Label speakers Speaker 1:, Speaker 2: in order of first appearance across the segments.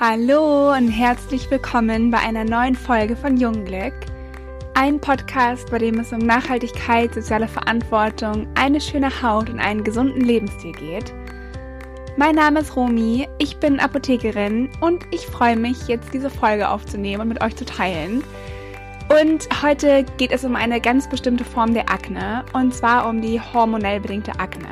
Speaker 1: Hallo und herzlich willkommen bei einer neuen Folge von Jungglück. Ein Podcast, bei dem es um Nachhaltigkeit, soziale Verantwortung, eine schöne Haut und einen gesunden Lebensstil geht. Mein Name ist Romi, ich bin Apothekerin und ich freue mich, jetzt diese Folge aufzunehmen und mit euch zu teilen. Und heute geht es um eine ganz bestimmte Form der Akne, und zwar um die hormonell bedingte Akne.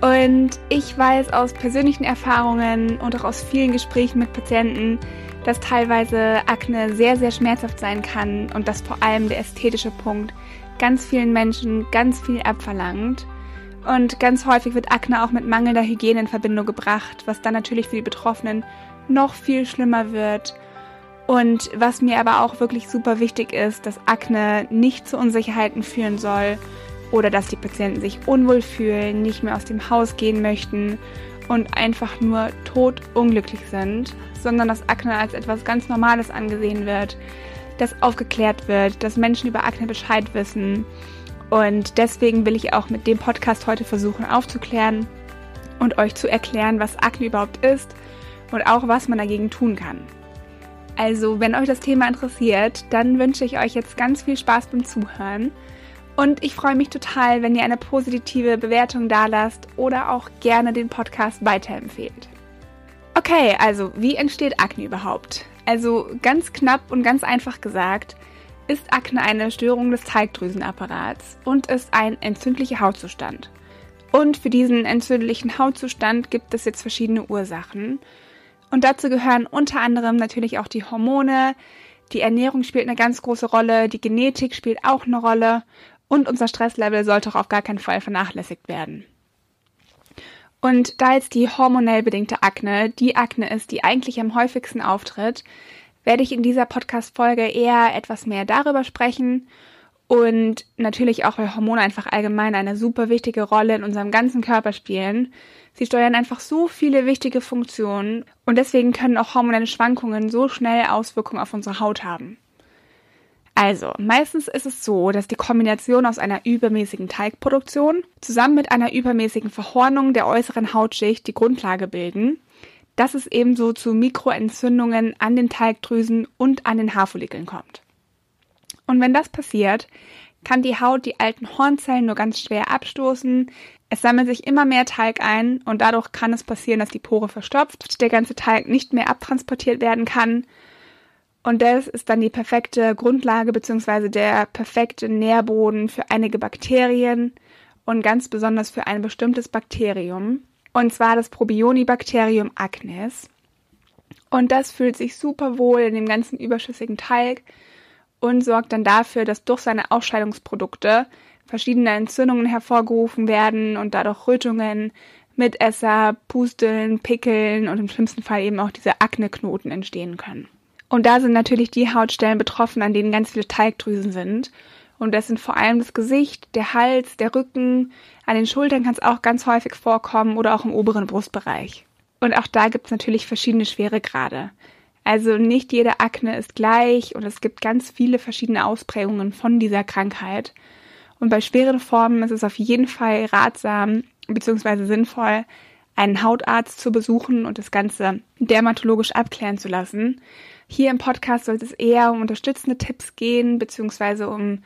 Speaker 1: Und ich weiß aus persönlichen Erfahrungen und auch aus vielen Gesprächen mit Patienten, dass teilweise Akne sehr, sehr schmerzhaft sein kann und dass vor allem der ästhetische Punkt ganz vielen Menschen ganz viel abverlangt. Und ganz häufig wird Akne auch mit mangelnder Hygiene in Verbindung gebracht, was dann natürlich für die Betroffenen noch viel schlimmer wird. Und was mir aber auch wirklich super wichtig ist, dass Akne nicht zu Unsicherheiten führen soll oder dass die Patienten sich unwohl fühlen, nicht mehr aus dem Haus gehen möchten und einfach nur totunglücklich sind, sondern dass Akne als etwas ganz Normales angesehen wird, dass aufgeklärt wird, dass Menschen über Akne Bescheid wissen. Und deswegen will ich auch mit dem Podcast heute versuchen aufzuklären und euch zu erklären, was Akne überhaupt ist und auch was man dagegen tun kann. Also, wenn euch das Thema interessiert, dann wünsche ich euch jetzt ganz viel Spaß beim Zuhören. Und ich freue mich total, wenn ihr eine positive Bewertung dalasst oder auch gerne den Podcast weiterempfehlt. Okay, also wie entsteht Akne überhaupt? Also ganz knapp und ganz einfach gesagt, ist Akne eine Störung des Teigdrüsenapparats und ist ein entzündlicher Hautzustand. Und für diesen entzündlichen Hautzustand gibt es jetzt verschiedene Ursachen. Und dazu gehören unter anderem natürlich auch die Hormone, die Ernährung spielt eine ganz große Rolle, die Genetik spielt auch eine Rolle und unser Stresslevel sollte auch auf gar keinen Fall vernachlässigt werden. Und da jetzt die hormonell bedingte Akne die Akne ist, die eigentlich am häufigsten auftritt, werde ich in dieser Podcast-Folge eher etwas mehr darüber sprechen und natürlich auch, weil Hormone einfach allgemein eine super wichtige Rolle in unserem ganzen Körper spielen. Sie steuern einfach so viele wichtige Funktionen und deswegen können auch hormonelle Schwankungen so schnell Auswirkungen auf unsere Haut haben. Also, meistens ist es so, dass die Kombination aus einer übermäßigen Teigproduktion zusammen mit einer übermäßigen Verhornung der äußeren Hautschicht die Grundlage bilden, dass es ebenso zu Mikroentzündungen an den Teigdrüsen und an den Haarfollikeln kommt. Und wenn das passiert, kann die Haut die alten Hornzellen nur ganz schwer abstoßen. Es sammelt sich immer mehr Teig ein und dadurch kann es passieren, dass die Pore verstopft, der ganze Teig nicht mehr abtransportiert werden kann und das ist dann die perfekte Grundlage bzw. der perfekte Nährboden für einige Bakterien und ganz besonders für ein bestimmtes Bakterium. Und zwar das Probionibakterium acnes. Und das fühlt sich super wohl in dem ganzen überschüssigen Teig und sorgt dann dafür, dass durch seine Ausscheidungsprodukte verschiedene Entzündungen hervorgerufen werden und dadurch Rötungen, Mitesser, Pusteln, Pickeln und im schlimmsten Fall eben auch diese Akneknoten entstehen können. Und da sind natürlich die Hautstellen betroffen, an denen ganz viele Teigdrüsen sind. Und das sind vor allem das Gesicht, der Hals, der Rücken, an den Schultern kann es auch ganz häufig vorkommen oder auch im oberen Brustbereich. Und auch da gibt es natürlich verschiedene Schweregrade. Also nicht jede Akne ist gleich und es gibt ganz viele verschiedene Ausprägungen von dieser Krankheit. Und bei schweren Formen ist es auf jeden Fall ratsam bzw. sinnvoll, einen Hautarzt zu besuchen und das Ganze dermatologisch abklären zu lassen. Hier im Podcast sollte es eher um unterstützende Tipps gehen, beziehungsweise um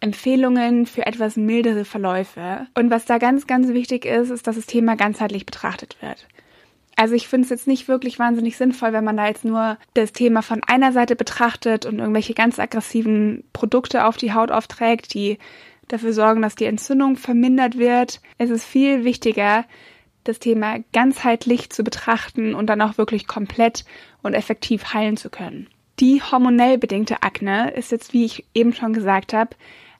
Speaker 1: Empfehlungen für etwas mildere Verläufe. Und was da ganz, ganz wichtig ist, ist, dass das Thema ganzheitlich betrachtet wird. Also ich finde es jetzt nicht wirklich wahnsinnig sinnvoll, wenn man da jetzt nur das Thema von einer Seite betrachtet und irgendwelche ganz aggressiven Produkte auf die Haut aufträgt, die dafür sorgen, dass die Entzündung vermindert wird. Es ist viel wichtiger, das Thema ganzheitlich zu betrachten und dann auch wirklich komplett und effektiv heilen zu können. Die hormonell bedingte Akne ist jetzt, wie ich eben schon gesagt habe,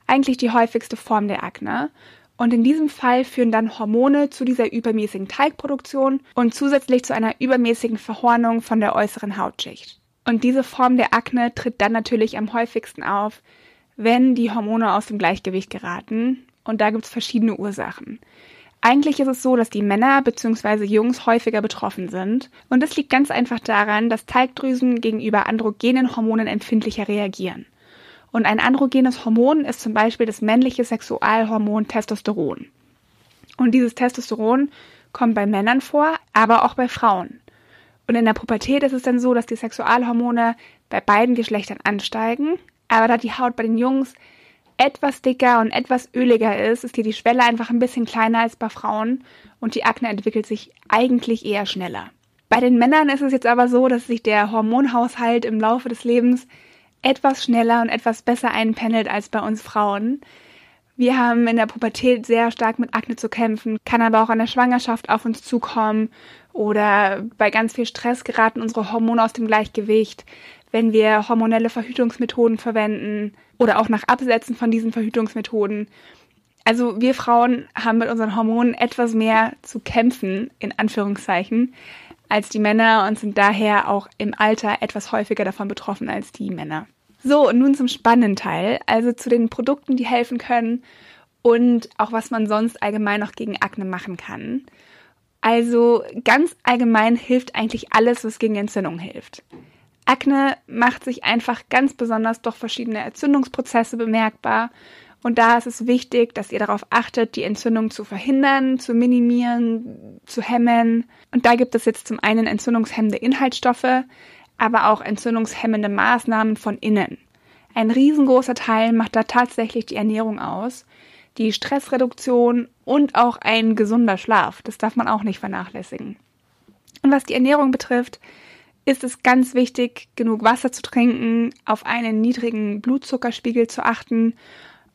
Speaker 1: eigentlich die häufigste Form der Akne. Und in diesem Fall führen dann Hormone zu dieser übermäßigen Teigproduktion und zusätzlich zu einer übermäßigen Verhornung von der äußeren Hautschicht. Und diese Form der Akne tritt dann natürlich am häufigsten auf, wenn die Hormone aus dem Gleichgewicht geraten. Und da gibt es verschiedene Ursachen. Eigentlich ist es so, dass die Männer bzw. Jungs häufiger betroffen sind. Und das liegt ganz einfach daran, dass Teigdrüsen gegenüber androgenen Hormonen empfindlicher reagieren. Und ein androgenes Hormon ist zum Beispiel das männliche Sexualhormon Testosteron. Und dieses Testosteron kommt bei Männern vor, aber auch bei Frauen. Und in der Pubertät ist es dann so, dass die Sexualhormone bei beiden Geschlechtern ansteigen. Aber da die Haut bei den Jungs etwas dicker und etwas öliger ist, ist hier die Schwelle einfach ein bisschen kleiner als bei Frauen und die Akne entwickelt sich eigentlich eher schneller. Bei den Männern ist es jetzt aber so, dass sich der Hormonhaushalt im Laufe des Lebens etwas schneller und etwas besser einpendelt als bei uns Frauen. Wir haben in der Pubertät sehr stark mit Akne zu kämpfen, kann aber auch an der Schwangerschaft auf uns zukommen oder bei ganz viel Stress geraten unsere Hormone aus dem Gleichgewicht, wenn wir hormonelle Verhütungsmethoden verwenden oder auch nach Absetzen von diesen Verhütungsmethoden. Also wir Frauen haben mit unseren Hormonen etwas mehr zu kämpfen, in Anführungszeichen, als die Männer und sind daher auch im Alter etwas häufiger davon betroffen als die Männer. So, und nun zum spannenden Teil, also zu den Produkten, die helfen können und auch was man sonst allgemein noch gegen Akne machen kann. Also ganz allgemein hilft eigentlich alles, was gegen Entzündung hilft. Akne macht sich einfach ganz besonders durch verschiedene Entzündungsprozesse bemerkbar. Und da ist es wichtig, dass ihr darauf achtet, die Entzündung zu verhindern, zu minimieren, zu hemmen. Und da gibt es jetzt zum einen entzündungshemmende Inhaltsstoffe, aber auch entzündungshemmende Maßnahmen von innen. Ein riesengroßer Teil macht da tatsächlich die Ernährung aus, die Stressreduktion und auch ein gesunder Schlaf. Das darf man auch nicht vernachlässigen. Und was die Ernährung betrifft, ist es ganz wichtig, genug Wasser zu trinken, auf einen niedrigen Blutzuckerspiegel zu achten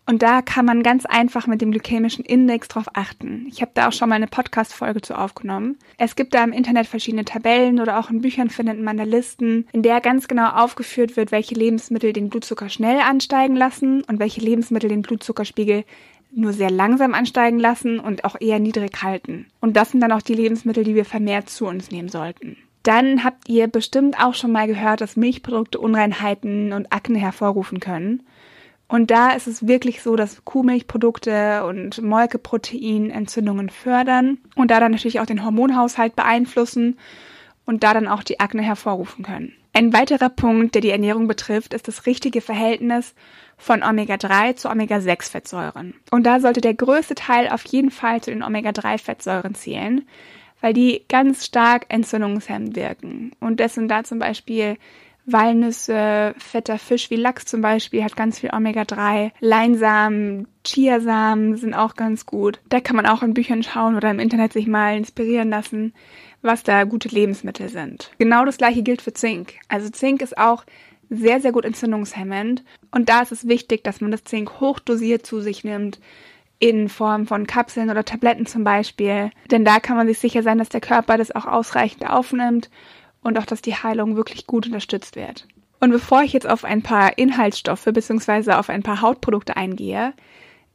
Speaker 1: und da kann man ganz einfach mit dem glykämischen Index drauf achten. Ich habe da auch schon mal eine Podcast-Folge zu aufgenommen. Es gibt da im Internet verschiedene Tabellen oder auch in Büchern findet man da Listen, in der ganz genau aufgeführt wird, welche Lebensmittel den Blutzucker schnell ansteigen lassen und welche Lebensmittel den Blutzuckerspiegel nur sehr langsam ansteigen lassen und auch eher niedrig halten. Und das sind dann auch die Lebensmittel, die wir vermehrt zu uns nehmen sollten. Dann habt ihr bestimmt auch schon mal gehört, dass Milchprodukte Unreinheiten und Akne hervorrufen können. Und da ist es wirklich so, dass Kuhmilchprodukte und Molkeprotein Entzündungen fördern und da dann natürlich auch den Hormonhaushalt beeinflussen und da dann auch die Akne hervorrufen können. Ein weiterer Punkt, der die Ernährung betrifft, ist das richtige Verhältnis von Omega-3 zu Omega-6-Fettsäuren. Und da sollte der größte Teil auf jeden Fall zu den Omega-3-Fettsäuren zählen, weil die ganz stark entzündungshemmend wirken. Und das sind da zum Beispiel Walnüsse, fetter Fisch wie Lachs zum Beispiel hat ganz viel Omega-3. Leinsamen, Chiasamen sind auch ganz gut. Da kann man auch in Büchern schauen oder im Internet sich mal inspirieren lassen, was da gute Lebensmittel sind. Genau das gleiche gilt für Zink. Also Zink ist auch sehr, sehr gut entzündungshemmend. Und da ist es wichtig, dass man das Zink hochdosiert zu sich nimmt in Form von Kapseln oder Tabletten zum Beispiel. Denn da kann man sich sicher sein, dass der Körper das auch ausreichend aufnimmt und auch, dass die Heilung wirklich gut unterstützt wird. Und bevor ich jetzt auf ein paar Inhaltsstoffe bzw. auf ein paar Hautprodukte eingehe,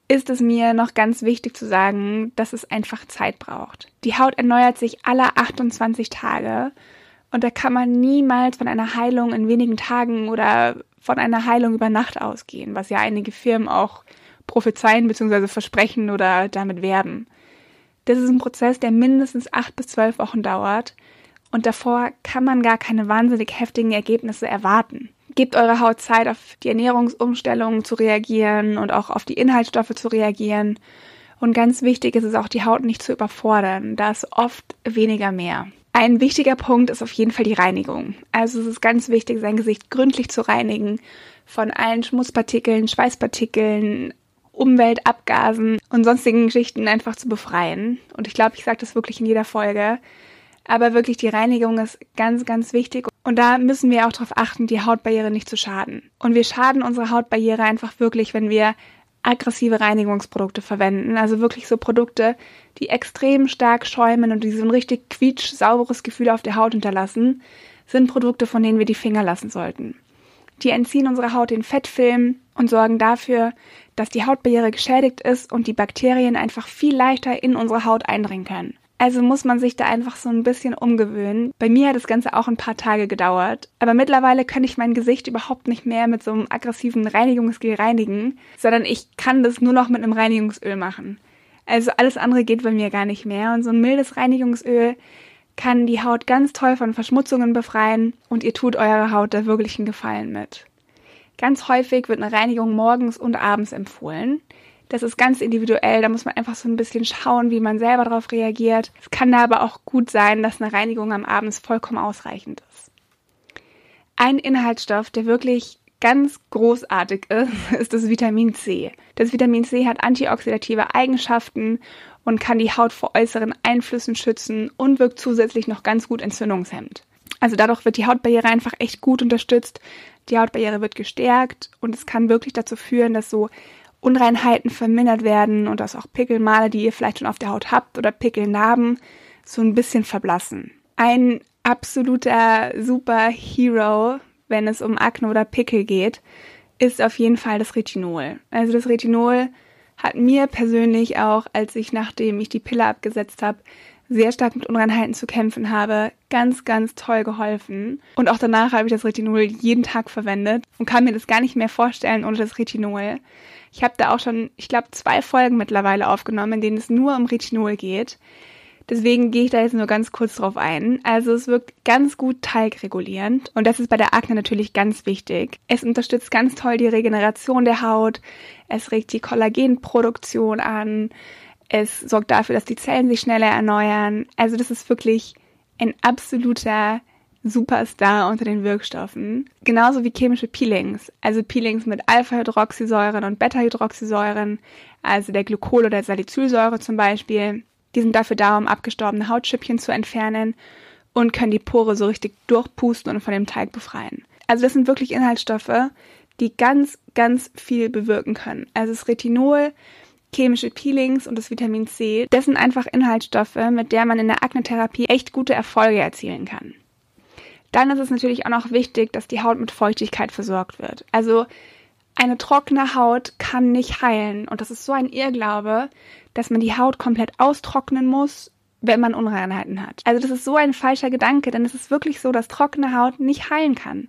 Speaker 1: ist es mir noch ganz wichtig zu sagen, dass es einfach Zeit braucht. Die Haut erneuert sich alle 28 Tage und da kann man niemals von einer Heilung in wenigen Tagen oder von einer Heilung über Nacht ausgehen, was ja einige Firmen auch prophezeien bzw. versprechen oder damit werben. Das ist ein Prozess, der mindestens acht bis zwölf Wochen dauert und davor kann man gar keine wahnsinnig heftigen Ergebnisse erwarten. Gebt eurer Haut Zeit, auf die Ernährungsumstellungen zu reagieren und auch auf die Inhaltsstoffe zu reagieren. Und ganz wichtig ist es auch, die Haut nicht zu überfordern. Da ist oft weniger mehr. Ein wichtiger Punkt ist auf jeden Fall die Reinigung. Also es ist ganz wichtig, sein Gesicht gründlich zu reinigen von allen Schmutzpartikeln, Schweißpartikeln, Umweltabgasen und sonstigen Geschichten einfach zu befreien. Und ich glaube, ich sage das wirklich in jeder Folge. Aber wirklich die Reinigung ist ganz, ganz wichtig. Und da müssen wir auch darauf achten, die Hautbarriere nicht zu schaden. Und wir schaden unserer Hautbarriere einfach wirklich, wenn wir aggressive Reinigungsprodukte verwenden. Also wirklich so Produkte, die extrem stark schäumen und die so ein richtig quietsch sauberes Gefühl auf der Haut hinterlassen, sind Produkte, von denen wir die Finger lassen sollten. Die entziehen unserer Haut den Fettfilm und sorgen dafür, dass die Hautbarriere geschädigt ist und die Bakterien einfach viel leichter in unsere Haut eindringen können. Also muss man sich da einfach so ein bisschen umgewöhnen. Bei mir hat das Ganze auch ein paar Tage gedauert. Aber mittlerweile kann ich mein Gesicht überhaupt nicht mehr mit so einem aggressiven Reinigungsgel reinigen, sondern ich kann das nur noch mit einem Reinigungsöl machen. Also alles andere geht bei mir gar nicht mehr. Und so ein mildes Reinigungsöl kann die Haut ganz toll von Verschmutzungen befreien und ihr tut eurer Haut da wirklich einen Gefallen mit. Ganz häufig wird eine Reinigung morgens und abends empfohlen. Das ist ganz individuell, da muss man einfach so ein bisschen schauen, wie man selber darauf reagiert. Es kann da aber auch gut sein, dass eine Reinigung am Abend vollkommen ausreichend ist. Ein Inhaltsstoff, der wirklich ganz großartig ist, ist das Vitamin C. Das Vitamin C hat antioxidative Eigenschaften und kann die Haut vor äußeren Einflüssen schützen und wirkt zusätzlich noch ganz gut entzündungshemmend. Also dadurch wird die Hautbarriere einfach echt gut unterstützt. Die Hautbarriere wird gestärkt und es kann wirklich dazu führen, dass so Unreinheiten vermindert werden und dass auch Pickelmale, die ihr vielleicht schon auf der Haut habt oder Pickelnarben, so ein bisschen verblassen. Ein absoluter Superhero, wenn es um Akne oder Pickel geht, ist auf jeden Fall das Retinol. Also das Retinol hat mir persönlich auch, als ich nachdem ich die Pille abgesetzt habe, sehr stark mit Unreinheiten zu kämpfen habe, ganz, ganz toll geholfen. Und auch danach habe ich das Retinol jeden Tag verwendet und kann mir das gar nicht mehr vorstellen ohne das Retinol. Ich habe da auch schon, ich glaube, zwei Folgen mittlerweile aufgenommen, in denen es nur um Retinol geht. Deswegen gehe ich da jetzt nur ganz kurz drauf ein. Also es wirkt ganz gut teigregulierend und das ist bei der Akne natürlich ganz wichtig. Es unterstützt ganz toll die Regeneration der Haut, es regt die Kollagenproduktion an, es sorgt dafür, dass die Zellen sich schneller erneuern. Also das ist wirklich ein absoluter Superstar unter den Wirkstoffen. Genauso wie chemische Peelings. Also Peelings mit Alpha-Hydroxysäuren und Beta-Hydroxysäuren, also der Glykol- oder Salicylsäure zum Beispiel. Die sind dafür da, um abgestorbene Hautschüppchen zu entfernen und können die Pore so richtig durchpusten und von dem Teig befreien. Also das sind wirklich Inhaltsstoffe, die ganz, ganz viel bewirken können. Also das Retinol, chemische Peelings und das Vitamin C, das sind einfach Inhaltsstoffe, mit der man in der Aknetherapie echt gute Erfolge erzielen kann. Dann ist es natürlich auch noch wichtig, dass die Haut mit Feuchtigkeit versorgt wird. Also eine trockene Haut kann nicht heilen. Und das ist so ein Irrglaube, dass man die Haut komplett austrocknen muss, wenn man Unreinheiten hat. Also das ist so ein falscher Gedanke, denn es ist wirklich so, dass trockene Haut nicht heilen kann.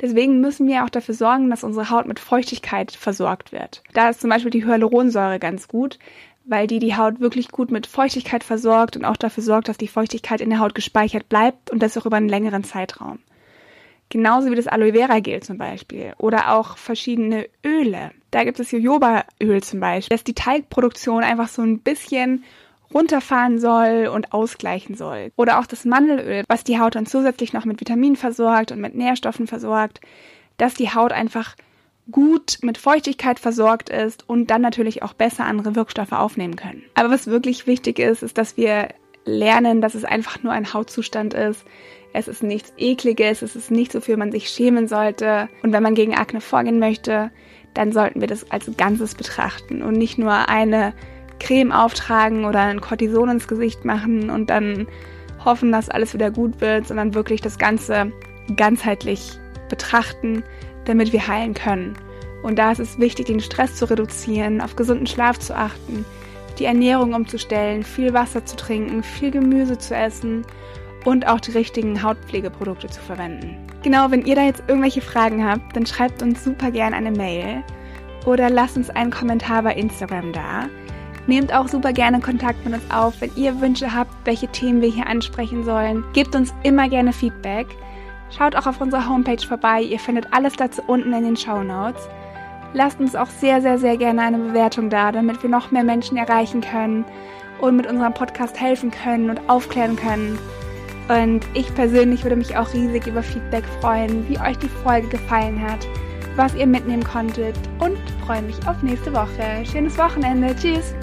Speaker 1: Deswegen müssen wir auch dafür sorgen, dass unsere Haut mit Feuchtigkeit versorgt wird. Da ist zum Beispiel die Hyaluronsäure ganz gut, weil die die Haut wirklich gut mit Feuchtigkeit versorgt und auch dafür sorgt, dass die Feuchtigkeit in der Haut gespeichert bleibt und das auch über einen längeren Zeitraum. Genauso wie das Aloe Vera Gel zum Beispiel oder auch verschiedene Öle. Da gibt es Jojobaöl zum Beispiel, das die Teigproduktion einfach so ein bisschen runterfahren soll und ausgleichen soll. Oder auch das Mandelöl, was die Haut dann zusätzlich noch mit Vitaminen versorgt und mit Nährstoffen versorgt, dass die Haut einfach gut mit Feuchtigkeit versorgt ist und dann natürlich auch besser andere Wirkstoffe aufnehmen können. Aber was wirklich wichtig ist, ist, dass wir lernen, dass es einfach nur ein Hautzustand ist. Es ist nichts Ekliges, es ist nichts, wofür man sich schämen sollte. Und wenn man gegen Akne vorgehen möchte, dann sollten wir das als Ganzes betrachten und nicht nur eine Creme auftragen oder ein Cortison ins Gesicht machen und dann hoffen, dass alles wieder gut wird, sondern wirklich das Ganze ganzheitlich betrachten, damit wir heilen können. Und da ist es wichtig, den Stress zu reduzieren, auf gesunden Schlaf zu achten, die Ernährung umzustellen, viel Wasser zu trinken, viel Gemüse zu essen und auch die richtigen Hautpflegeprodukte zu verwenden. Genau, wenn ihr da jetzt irgendwelche Fragen habt, dann schreibt uns super gerne eine Mail oder lasst uns einen Kommentar bei Instagram da. Nehmt auch super gerne Kontakt mit uns auf, wenn ihr Wünsche habt, welche Themen wir hier ansprechen sollen. Gebt uns immer gerne Feedback. Schaut auch auf unserer Homepage vorbei. Ihr findet alles dazu unten in den Show Notes. Lasst uns auch sehr, sehr, sehr gerne eine Bewertung da, damit wir noch mehr Menschen erreichen können und mit unserem Podcast helfen können und aufklären können. Und ich persönlich würde mich auch riesig über Feedback freuen, wie euch die Folge gefallen hat, was ihr mitnehmen konntet und freue mich auf nächste Woche. Schönes Wochenende. Tschüss.